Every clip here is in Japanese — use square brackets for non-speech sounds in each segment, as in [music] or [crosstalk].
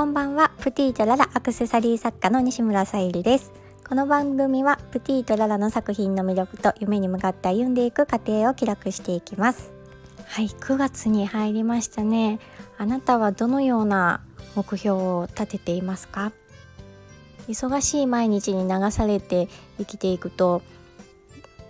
こんばんは。プティとララアクセサリー作家の西村さゆりです。この番組はプティとララの作品の魅力と夢に向かって歩んでいく過程を記録していきます。はい9月に入りましたね。あなたはどのような目標を立てていますか？忙しい毎日に流されて生きていくと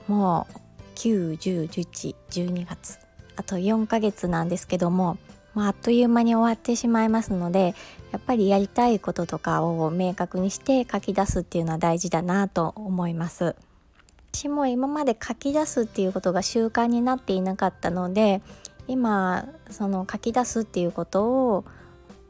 もう9、10、11、12月あと4ヶ月なんですけどもまあ、あっという間に終わってしまいますのでやっぱりやりたいこととかを明確にして書き出すっていうのは大事だなと思います。私も今まで書き出すっていうことが習慣になっていなかったので今その書き出すっていうことを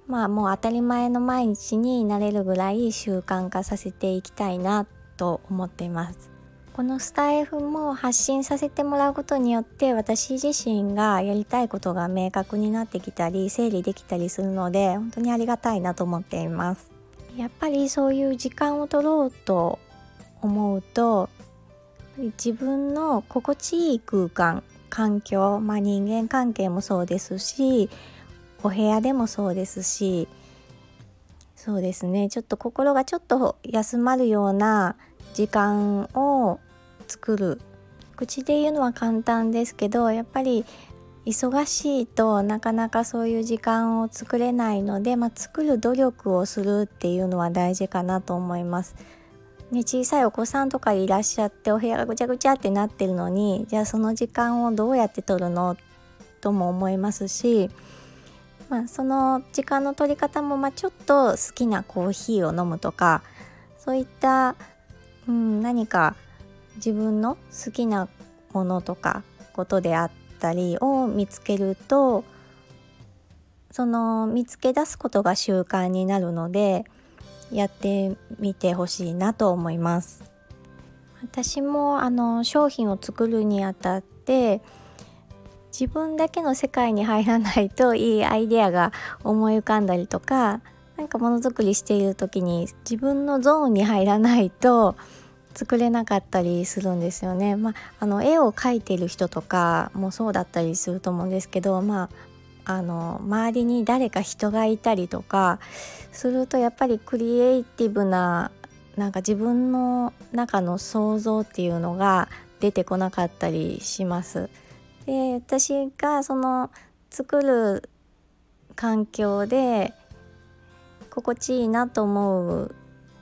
まあもう当たり前の毎日になれるぐらい習慣化させていきたいなと思っています。このスタイフも発信させてもらうことによって私自身がやりたいことが明確になってきたり整理できたりするので [laughs] 本当にありがたいなと思っています。やっぱりそういう時間を取ろうと思うと自分の心地いい空間環境、まあ、人間関係もそうですしお部屋でもそうですしそうですね。ちょっと心がちょっと休まるような時間を作る。口で言うのは簡単ですけどやっぱり忙しいとなかなかそういう時間を作れないので、まあ、作る努力をするっていうのは大事かなと思います。ね、小さいお子さんとかいらっしゃってお部屋がぐちゃぐちゃってなってるのにじゃあその時間をどうやって取るの？とも思いますし、まあ、その時間の取り方も、まあ、ちょっと好きなコーヒーを飲むとかそういった、うん、何か自分の好きなものとかことであったりを見つけるとその見つけ出すことが習慣になるのでやってみてほしいなと思います。私もあの商品を作るにあたって自分だけの世界に入らないといいアイデアが思い浮かんだりとか何かものづくりしている時に自分のゾーンに入らないと作れなかったりするんですよね。まあ、あの絵を描いてる人とかもそうだったりすると思うんですけど、まあ、あの周りに誰か人がいたりとかするとやっぱりクリエイティブななんか自分の中の想像っていうのが出てこなかったりします。で私がその作る環境で心地いいなと思う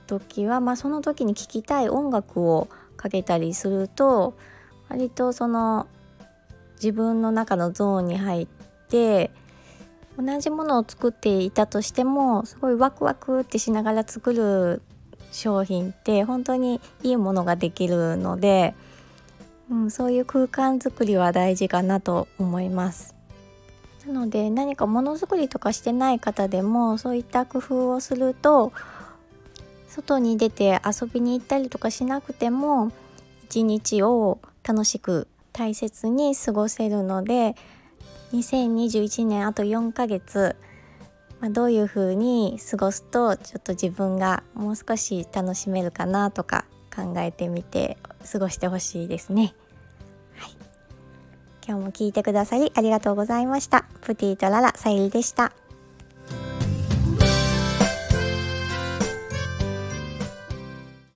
時は、まあ、その時に聴きたい音楽をかけたりすると割とその自分の中のゾーンに入って同じものを作っていたとしてもすごいワクワクってしながら作る商品って本当にいいものができるので、うん、そういう空間づくりは大事かなと思います。なので何かものづくりとかしてない方でもそういった工夫をすると外に出て遊びに行ったりとかしなくても一日を楽しく大切に過ごせるので2021年あと4ヶ月、まあ、どういう風に過ごすとちょっと自分がもう少し楽しめるかなとか考えてみて過ごしてほしいですね。はい、今日も聞いてくださりありがとうございました。プティとララさゆりでした。